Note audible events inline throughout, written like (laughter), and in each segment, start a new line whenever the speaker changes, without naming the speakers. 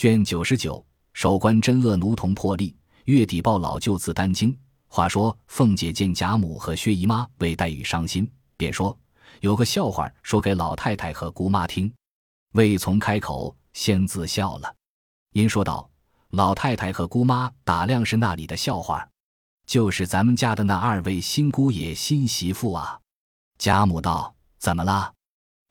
卷九十九，守关真恶奴童破例，月底报老舅自担惊。话说凤姐见贾母和薛姨妈为黛玉伤心，便说有个笑话说给老太太和姑妈听。未从开口，先自笑了。因说道：“老太太和姑妈打量是那里的笑话？就是咱们家的那二位新姑爷新媳妇啊。”贾母道：“怎么了？”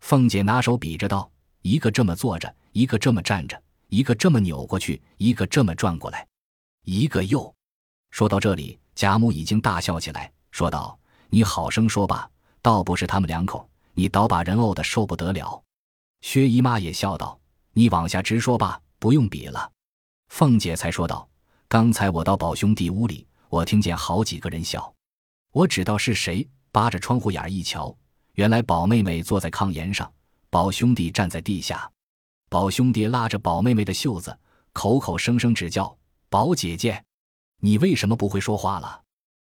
凤姐拿手比着道：“一个这么坐着，一个这么站着，一个这么扭过去，一个这么转过来，一个又……”说到这里，贾母已经大笑起来，说道：“你好生说吧，倒不是他们两口，你倒把人怄得受不得了。”薛姨妈也笑道：“你往下直说吧。”不用比了，凤姐才说道：“刚才我到宝兄弟屋里，我听见好几个人笑，我知道是谁。扒着窗户眼一瞧，原来宝妹妹坐在炕沿上，宝兄弟站在地下。宝兄弟拉着宝妹妹的袖子，口口声声只叫宝姐姐。你为什么不会说话了？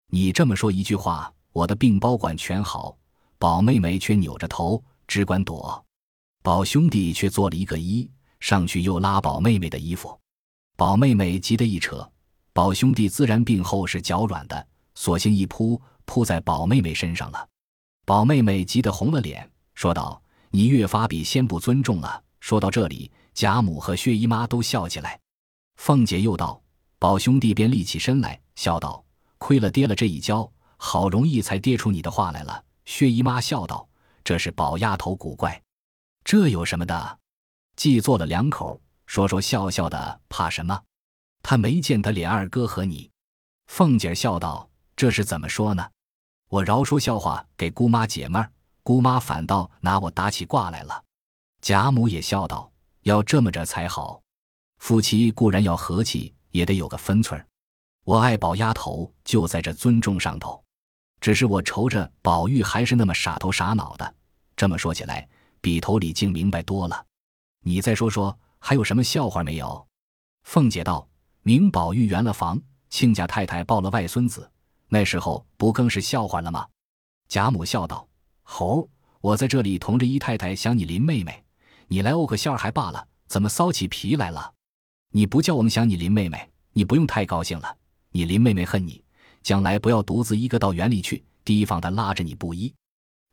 你这么说一句话，我的病包管全好。宝妹妹却扭着头，只管躲。宝兄弟却做了一个揖。”上去又拉宝妹妹的衣服，宝妹妹急得一扯，宝兄弟自然病后是脚软的，索性一扑扑在宝妹妹身上了。宝妹妹急得红了脸，说道：“你越发比先不尊重了。”说到这里，贾母和薛姨妈都笑起来。凤姐又道：“宝兄弟便立起身来，笑道：‘亏了跌了这一跤，好容易才跌出你的话来了。’”薛姨妈笑道：“这是宝丫头古怪，这有什么的？”既做了两口，说说笑笑的，怕什么？他没见得脸二哥和你。凤姐笑道：“这是怎么说呢？我饶说笑话给姑妈解闷儿，姑妈反倒拿我打起卦来了。”贾母也笑道：“要这么着才好。夫妻固然要和气，也得有个分寸。我爱宝丫头，就在这尊重上头。只是我愁着宝玉还是那么傻头傻脑的。这么说起来，比头里竟明白多了。”你再说说，还有什么笑话没有？凤姐道：“明宝玉圆了房，亲家太太抱了外孙子，那时候不更是笑话了吗？”贾母笑道：“猴，我在这里同着姨太太想你林妹妹，你来怄个笑还罢了，怎么骚起皮来了？你不叫我们想你林妹妹，你不用太高兴了。你林妹妹恨你，将来不要独自一个到园里去，提防她拉着你不依。”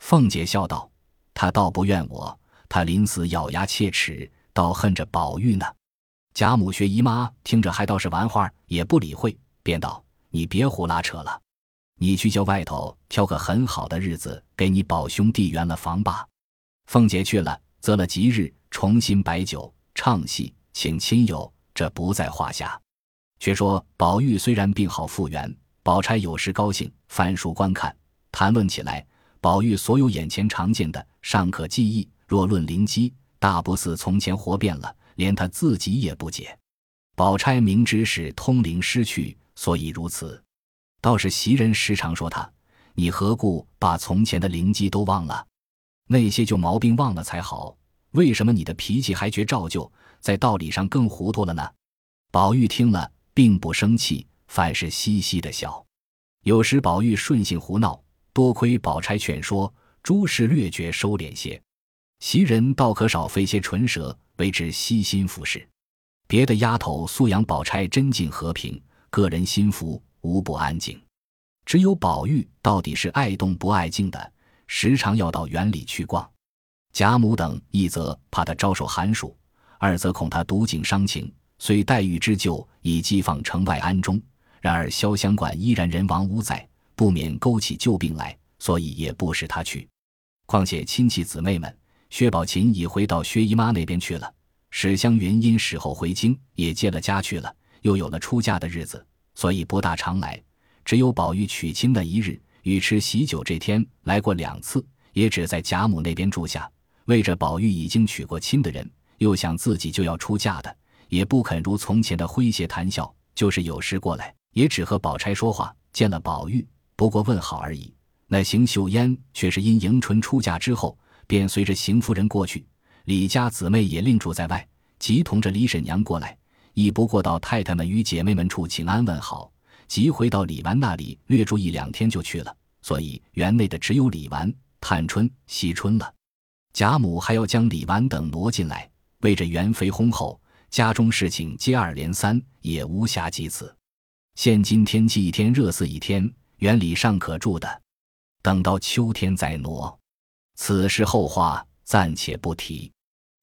凤姐笑道：“她倒不怨我。”她临死咬牙切齿，倒恨着宝玉呢。贾母、薛姨妈听着还倒是玩话，也不理会，便道：“你别胡拉扯了，你去叫外头挑个很好的日子，给你宝兄弟圆了房吧。”凤姐去了，择了吉日，重新摆酒、唱戏，请亲友，这不在话下。却说宝玉虽然病好复原，宝钗有时高兴，翻书观看，谈论起来，宝玉所有眼前常见的，尚可记忆。若论灵机，大不似从前活变了，连他自己也不解。宝钗明知是通灵失去，所以如此。倒是袭人时常说他：“你何故把从前的灵机都忘了？那些旧毛病忘了才好。为什么你的脾气还觉照旧，在道理上更糊涂了呢？”宝玉听了，并不生气，反是嘻嘻的笑。有时宝玉顺性胡闹，多亏宝钗劝说，诸事略觉收敛些。袭人倒可少费些唇舌，为之悉心服侍。别的丫头素养宝钗真静和平，个人心服，无不安静。只有宝玉到底是爱动不爱静的，时常要到园里去逛。贾母等一则怕他招受寒暑，二则恐他独景伤情，虽黛玉之旧已寄放城外安中，然而潇湘馆依然人亡屋在，不免勾起旧病来，所以也不使他去。况且亲戚姊妹们。薛宝琴已回到薛姨妈那边去了，史湘云因死后回京，也接了家去了，又有了出嫁的日子，所以不大常来。只有宝玉娶亲的一日，与吃喜酒这天来过两次，也只在贾母那边住下。为着宝玉已经娶过亲的人，又想自己就要出嫁的，也不肯如从前的诙谐谈笑，就是有时过来，也只和宝钗说话，见了宝玉，不过问好而已。那邢岫烟却是因迎春出嫁之后。便随着邢夫人过去，李家姊妹也另住在外，即同着李婶娘过来，亦不过到太太们与姐妹们处请安问好，即回到李纨那里略住一两天就去了。所以园内的只有李纨、探春、惜春了。贾母还要将李纨等挪进来，为着元妃薨后，家中事情接二连三，也无暇及此。现今天气一天热似一天，园里尚可住的，等到秋天再挪。此事后话，暂且不提。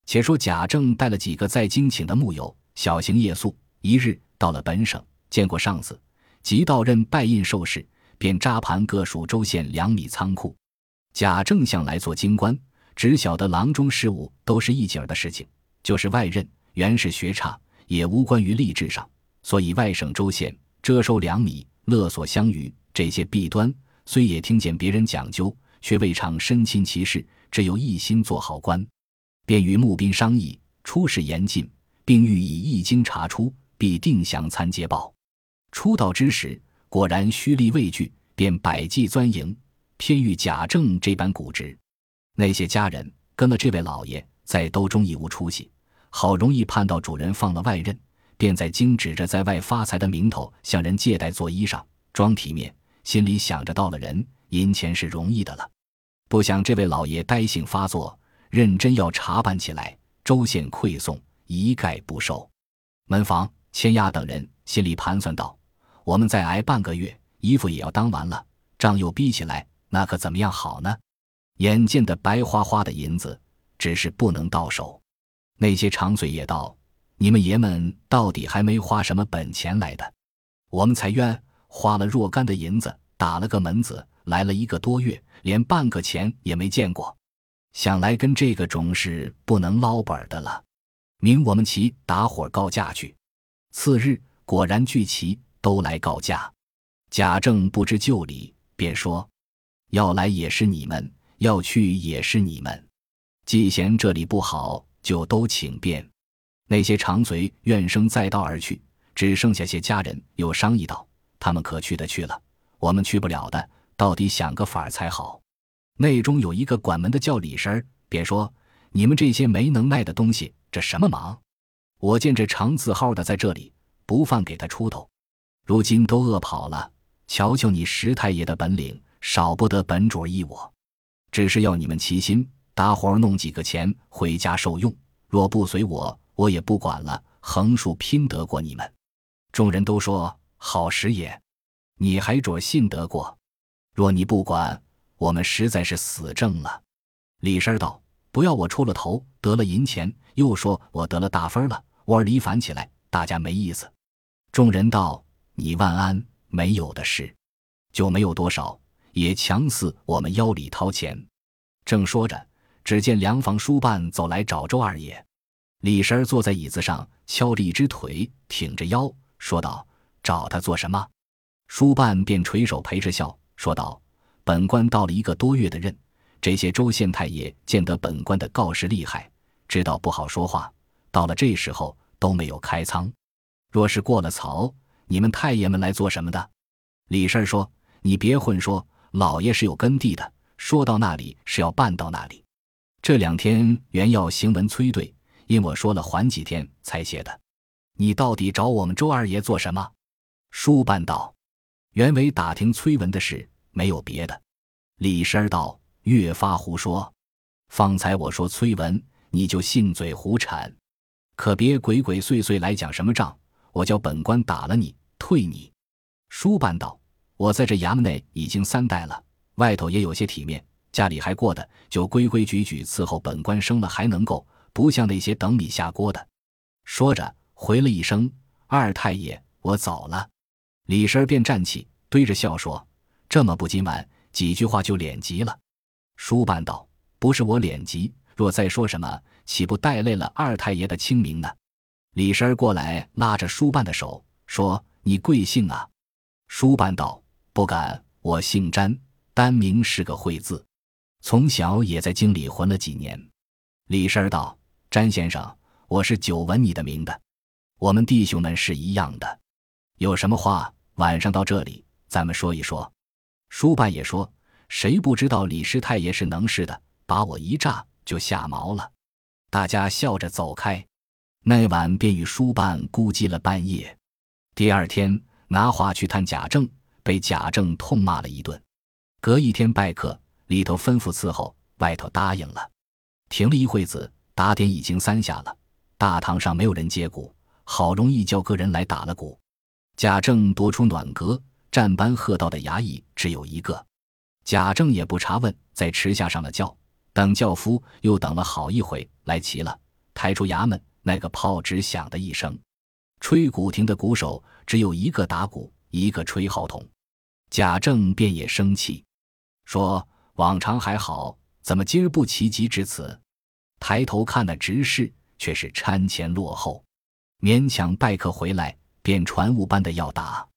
且说贾政带了几个在京请的幕友，小行夜宿。一日到了本省，见过上司，即到任拜印受事，便扎盘各属州县粮米仓库。贾政向来做京官，只晓得郎中事务都是一景儿的事情，就是外任，原是学差，也无关于吏治上，所以外省州县。遮收粮米、勒索乡余这些弊端，虽也听见别人讲究，却未尝身亲其事，只有一心做好官。便与募兵商议，出使严禁，并欲以一经查出，必定详参捷报。出道之时，果然虚力畏惧，便百计钻营，偏遇贾政这般固执。那些家人跟了这位老爷，在兜中已无出息，好容易盼到主人放了外任。便在京指着在外发财的名头向人借贷做衣裳，装体面，心里想着到了人银钱是容易的了。不想这位老爷呆性发作，认真要查办起来，州县馈送一概不收。门房、千押等人心里盘算道：“我们再挨半个月，衣服也要当完了，账又逼起来，那可怎么样好呢？”眼见的白花花的银子，只是不能到手。那些长嘴也道。你们爷们到底还没花什么本钱来的，我们才冤，花了若干的银子，打了个门子，来了一个多月，连半个钱也没见过，想来跟这个种是不能捞本的了。明我们齐打伙告假去。次日果然聚齐，都来告假。贾政不知就里，便说：要来也是你们，要去也是你们，既嫌这里不好，就都请便。那些长随怨声载道而去，只剩下些家人又商议道：“他们可去的去了，我们去不了的，到底想个法儿才好。”内中有一个管门的叫李婶儿，便说：“你们这些没能耐的东西，这什么忙？我见这长字号的在这里，不犯给他出头，如今都饿跑了。瞧瞧你石太爷的本领，少不得本主依我。只是要你们齐心，搭伙弄几个钱回家受用。若不随我。”我也不管了，横竖拼得过你们。众人都说好时也，你还准信得过？若你不管，我们实在是死挣了。李婶道：“不要我出了头，得了银钱，又说我得了大分了，窝里反起来，大家没意思。”众人道：“ (laughs) 你万安，没有的事，就没有多少，也强似我们腰里掏钱。”正说着，只见粮房书办走来找周二爷。李婶儿坐在椅子上，敲着一只腿，挺着腰，说道：“找他做什么？”书办便垂手陪着笑，说道：“本官到了一个多月的任，这些州县太爷见得本官的告示厉害，知道不好说话，到了这时候都没有开仓。若是过了曹，你们太爷们来做什么的？”李婶儿说：“你别混说，老爷是有根蒂的，说到那里是要办到那里。这两天原要行文催对。”因我说了缓几天才写的，你到底找我们周二爷做什么？书办道：“原为打听崔文的事，没有别的。”李婶儿道：“越发胡说！方才我说崔文，你就信嘴胡缠，可别鬼鬼祟祟来讲什么账，我叫本官打了你，退你。”书办道：“我在这衙门内已经三代了，外头也有些体面，家里还过得，就规规矩矩伺候本官生了，还能够。”不像那些等米下锅的，说着回了一声：“二太爷，我走了。”李婶便站起，堆着笑说：“这么不今晚，几句话就脸急了。”书办道：“不是我脸急，若再说什么，岂不带累了二太爷的清明呢？”李婶过来拉着书办的手说：“你贵姓啊？”书办道：“不敢，我姓詹，单名是个会字，从小也在京里混了几年。”李婶道。詹先生，我是久闻你的名的，我们弟兄们是一样的，有什么话晚上到这里咱们说一说。书办也说，谁不知道李师太爷是能事的，把我一炸就吓毛了。大家笑着走开。那晚便与书办估计了半夜。第二天拿话去探贾政，被贾政痛骂了一顿。隔一天拜客，里头吩咐伺候，外头答应了。停了一会子。打点已经三下了，大堂上没有人接鼓，好容易叫个人来打了鼓。贾政夺出暖阁，站班喝道的衙役只有一个。贾政也不查问，在池下上了轿，等轿夫又等了好一会，来齐了，抬出衙门，那个炮只响的一声，吹鼓亭的鼓手只有一个打鼓，一个吹号筒。贾政便也生气，说：“往常还好，怎么今儿不齐集至此？”抬头看那执事，却是餐前落后，勉强拜客回来。便传物般的要打，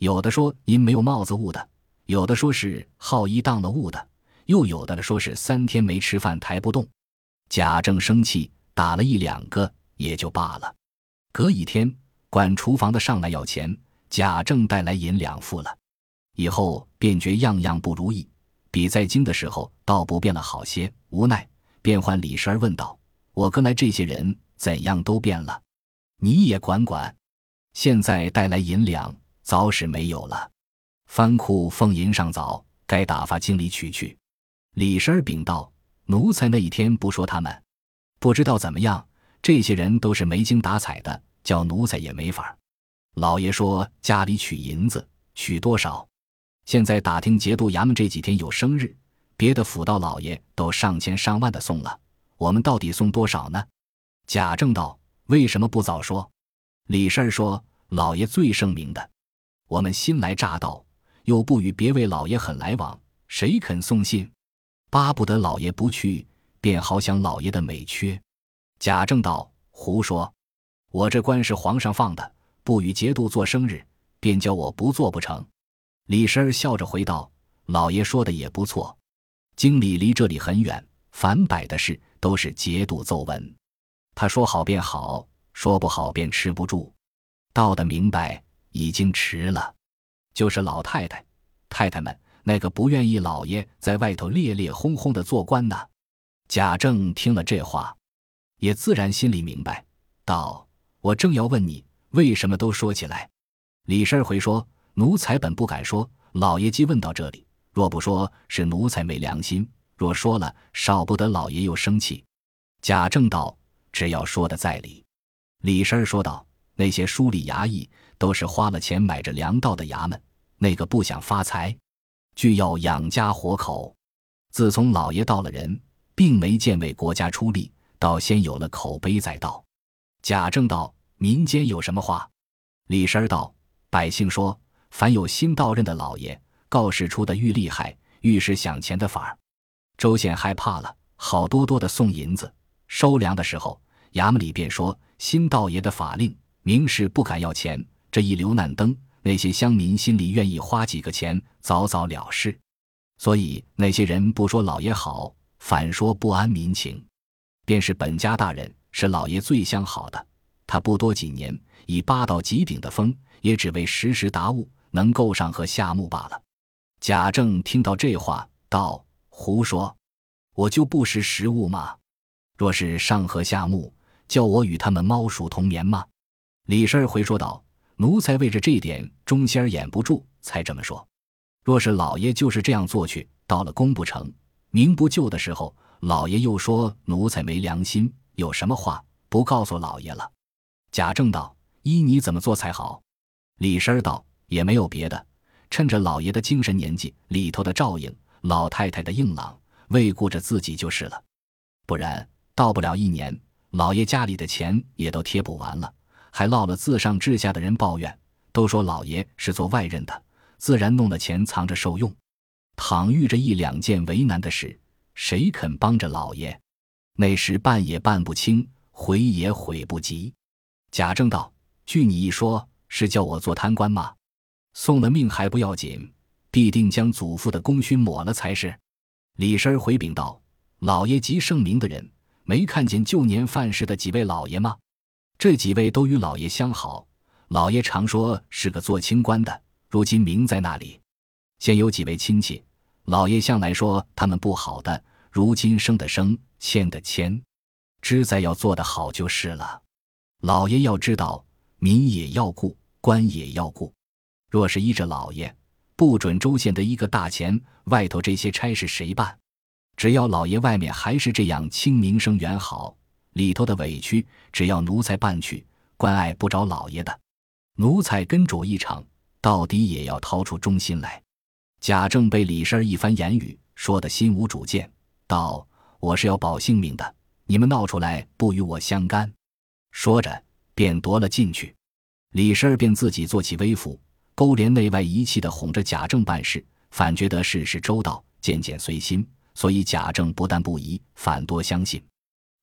有的说您没有帽子误的，有的说是号衣当了误的，又有的说是三天没吃饭抬不动。贾政生气，打了一两个也就罢了。隔一天，管厨房的上来要钱，贾政带来银两付了，以后便觉样样不如意，比在京的时候倒不变了好些。无奈，便唤李十儿问道：“我跟来这些人怎样都变了？你也管管。”现在带来银两，早使没有了。翻库奉银上早，该打发经理取去。李婶儿禀道：“奴才那一天不说他们，不知道怎么样。这些人都是没精打采的，叫奴才也没法。老爷说家里取银子，取多少？现在打听节度衙门这几天有生日，别的府道老爷都上千上万的送了，我们到底送多少呢？”贾政道：“为什么不早说？”李婶儿说：“老爷最圣明的，我们新来乍到，又不与别位老爷很来往，谁肯送信？巴不得老爷不去，便好享老爷的美缺。”贾政道：“胡说！我这官是皇上放的，不与节度做生日，便叫我不做不成？”李婶儿笑着回道：“老爷说的也不错，京里离这里很远，凡摆的事都是节度奏闻，他说好便好。”说不好便吃不住，道的明白已经迟了。就是老太太、太太们那个不愿意老爷在外头烈烈轰轰的做官呢。贾政听了这话，也自然心里明白，道：“我正要问你，为什么都说起来？”李婶回说：“奴才本不敢说，老爷既问到这里，若不说是奴才没良心；若说了，少不得老爷又生气。”贾政道：“只要说的在理。”李婶儿说道：“那些书吏衙役都是花了钱买着粮道的衙门，那个不想发财，俱要养家活口。自从老爷到了人，并没见为国家出力，倒先有了口碑再道。”贾政道：“民间有什么话？”李婶儿道：“百姓说，凡有新到任的老爷，告示出的愈厉害，愈是想钱的法儿。周县害怕了，好多多的送银子，收粮的时候，衙门里便说。”新道爷的法令，明是不敢要钱。这一流难登，那些乡民心里愿意花几个钱，早早了事。所以那些人不说老爷好，反说不安民情。便是本家大人，是老爷最相好的。他不多几年，以八到极顶的风，也只为时时达物，能够上和下目罢了。贾政听到这话，道：“胡说！我就不识时务吗？若是上和下木。”叫我与他们猫鼠同眠吗？李婶儿回说道：“奴才为着这点忠心儿掩不住，才这么说。若是老爷就是这样做去，到了功不成、名不就的时候，老爷又说奴才没良心，有什么话不告诉老爷了？”贾政道：“依你怎么做才好？”李婶儿道：“也没有别的，趁着老爷的精神年纪里头的照应，老太太的硬朗，未顾着自己就是了。不然到不了一年。”老爷家里的钱也都贴补完了，还落了自上至下的人抱怨，都说老爷是做外任的，自然弄了钱藏着受用。倘遇着一两件为难的事，谁肯帮着老爷？那时办也办不清，悔也悔不及。贾政道：“据你一说，是叫我做贪官吗？送了命还不要紧，必定将祖父的功勋抹了才是。”李婶回禀道：“老爷极圣明的人。”没看见旧年犯事的几位老爷吗？这几位都与老爷相好，老爷常说是个做清官的。如今名在那里？现有几位亲戚，老爷向来说他们不好的，如今生的生，欠的欠，知在要做得好就是了。老爷要知道，民也要顾，官也要顾。若是依着老爷，不准州县的一个大钱，外头这些差事谁办？只要老爷外面还是这样清名声远好，里头的委屈，只要奴才办去，关爱不着老爷的。奴才跟主一场，到底也要掏出忠心来。贾政被李婶一番言语说得心无主见，道：“我是要保性命的，你们闹出来不与我相干。”说着便夺了进去。李婶便自己做起微服，勾连内外一气的哄着贾政办事，反觉得事事周到，件件随心，所以贾政不但不疑，反多相信。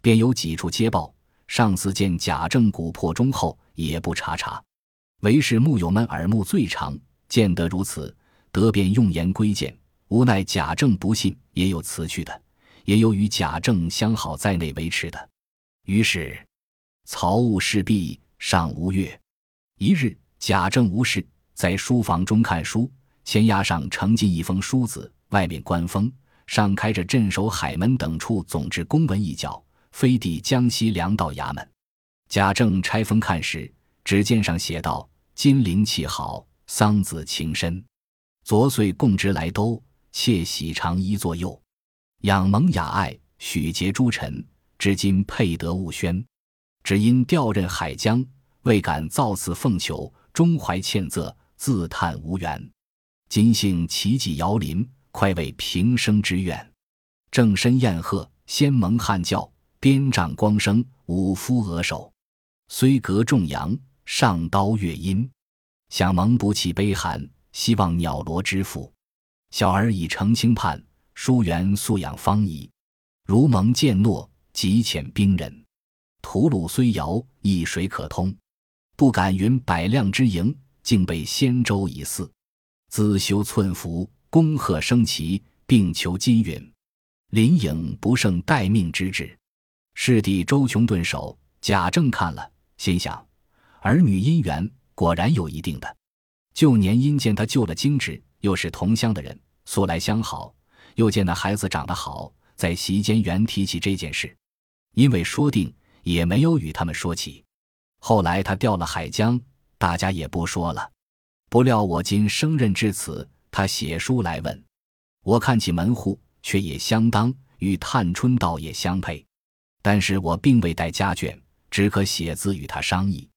便有几处接报，上司见贾政骨魄忠厚，也不查查。唯是木友们耳目最长，见得如此，得便用言归谏。无奈贾政不信，也有辞去的，也有与贾政相好在内维持的。于是曹务事毕，上无月。一日，贾政无事，在书房中看书，前压上呈进一封书子，外面官封，上开着镇守海门等处总制公文一角。飞抵江西粮道衙门，贾政拆封看时，只见上写道：“金陵气好，桑梓情深。昨岁共职来都，妾喜长衣作右。仰蒙雅爱，许结诸臣。至今配得物宣，只因调任海疆，未敢造次奉求，终怀歉责，自叹无缘。今幸奇迹遥临，快慰平生之愿。正身宴贺，先蒙汉教。”鞭杖光生，五夫额首，虽隔重阳，上刀月阴。想蒙不弃悲寒，希望鸟罗之父。小儿已成清盼，疏远素养方怡。如蒙见诺，即遣兵人。吐鲁虽遥，一水可通。不敢云百辆之营，竟被仙舟以似。自修寸服，恭贺升旗，并求金允。林颖不胜待命之志。师弟周琼顿首，贾政看了，心想：儿女姻缘果然有一定的。旧年因见他救了京职，又是同乡的人，素来相好。又见那孩子长得好，在席间原提起这件事，因为说定，也没有与他们说起。后来他调了海疆，大家也不说了。不料我今升任至此，他写书来问，我看起门户，却也相当，与探春倒也相配。但是我并未带家眷，只可写字与他商议。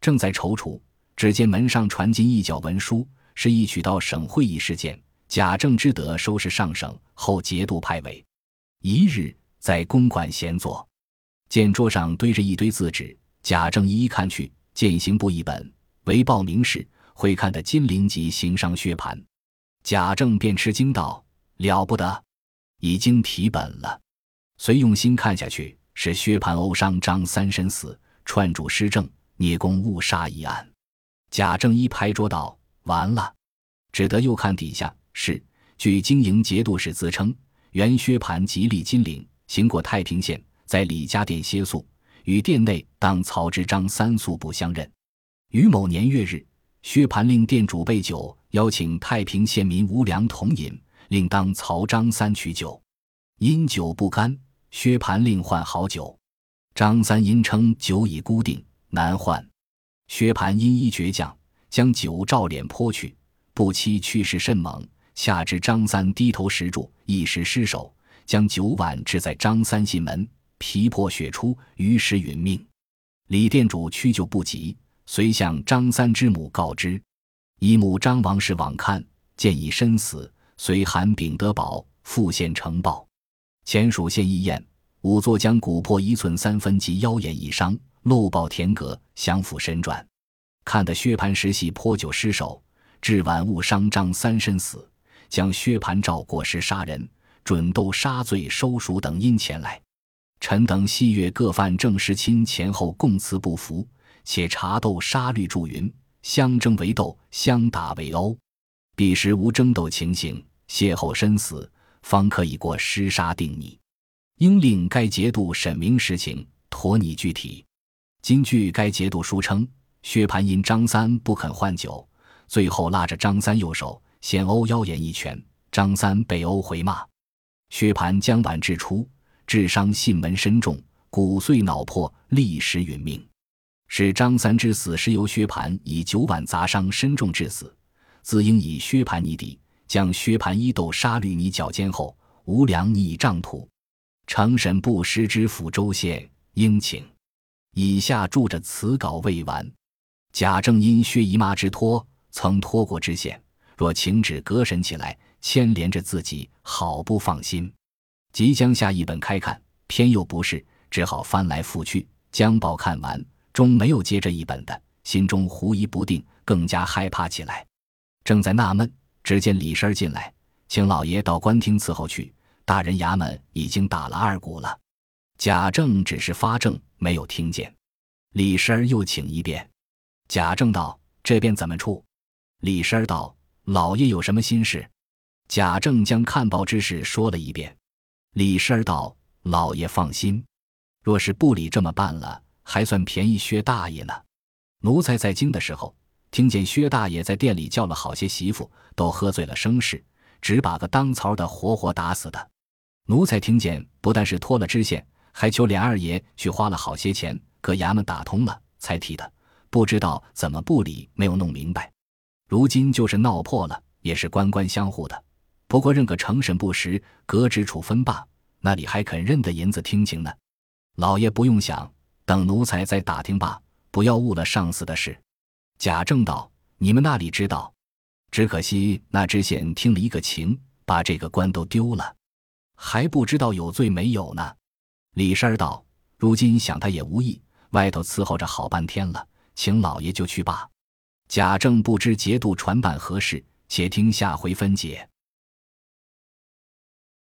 正在踌躇，只见门上传进一角文书，是一曲到省会议事件。贾政之得收拾上省后，节度派委。一日在公馆闲坐，见桌上堆着一堆字纸，贾政一一看去，见行部一本，为报名士会看的金陵籍行商薛蟠。贾政便吃惊道：“了不得，已经提本了。”遂用心看下去。是薛蟠殴伤张三身死，串主施政，聂公误杀一案。贾政一拍桌道：“完了！”只得又看底下是据经营节度使自称，原薛蟠吉利金陵，行过太平县，在李家店歇宿，与店内当曹之张三宿不相认。于某年月日，薛蟠令店主备酒，邀请太平县民无粮同饮，令当曹张三取酒，因酒不甘。薛蟠另换好酒，张三因称酒已固定，难换。薛蟠因一倔强，将酒照脸泼去，不期去势甚猛，下至张三低头食住，一时失手，将酒碗掷在张三心门，皮破血出，于是殒命。李店主屈就不及，遂向张三之母告知，姨母张王氏往看，见已身死，遂函禀德宝复县呈报。前属县议验，仵作将骨魄一寸三分及腰眼一伤，漏报田阁，降附身转。看得薛蟠时系泼酒失手，致晚误伤张三身死，将薛蟠照过失杀人，准斗杀罪收赎等因前来。臣等细阅各犯郑时钦前后供词不符，且查斗杀律注云：相争为斗，相打为殴。彼时无争斗情形，邂逅身死。方可以过失杀定拟，应令该节度审明实情，妥拟具体。今据该节度书称，薛蟠因张三不肯换酒，最后拉着张三右手，先殴腰眼一拳，张三被殴回骂。薛蟠将碗掷出，致伤信门深重，骨碎脑破，立时殒命。是张三之死是由薛蟠以酒碗砸伤身重致死，自应以薛蟠泥底。将薛蟠衣斗杀绿泥脚尖后，无良拟杖土。承审部师知府州县应请。以下注着此稿未完。贾政因薛姨妈之托，曾托过知县，若请旨隔审起来，牵连着自己，好不放心。即将下一本开看，偏又不是，只好翻来覆去，将报看完，终没有接这一本的，心中狐疑不定，更加害怕起来。正在纳闷，只见李婶进来，请老爷到官厅伺候去。大人衙门已经打了二鼓了。贾政只是发怔，没有听见。李婶儿又请一遍。贾政道：“这边怎么处？”李婶儿道：“老爷有什么心事？”贾政将看报之事说了一遍。李婶儿道：“老爷放心，若是不理这么办了，还算便宜薛大爷呢。奴才在京的时候。”听见薛大爷在店里叫了好些媳妇，都喝醉了生事，只把个当槽的活活打死的。奴才听见，不但是脱了知县，还求连二爷去花了好些钱，搁衙门打通了，才提的。不知道怎么部里没有弄明白。如今就是闹破了，也是官官相护的。不过认个成审不实，革职处分罢，那里还肯认得银子听情呢？老爷不用想，等奴才再打听罢，不要误了上司的事。贾政道：“你们那里知道？只可惜那知县听了一个情，把这个官都丢了，还不知道有罪没有呢。”李婶儿道：“如今想他也无益，外头伺候着好半天了，请老爷就去罢。”贾政不知节度传办何事，且听下回分解。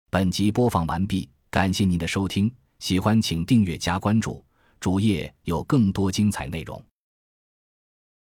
本集播放完毕，感谢您的收听，喜欢请订阅加关注，主页有更多精彩内容。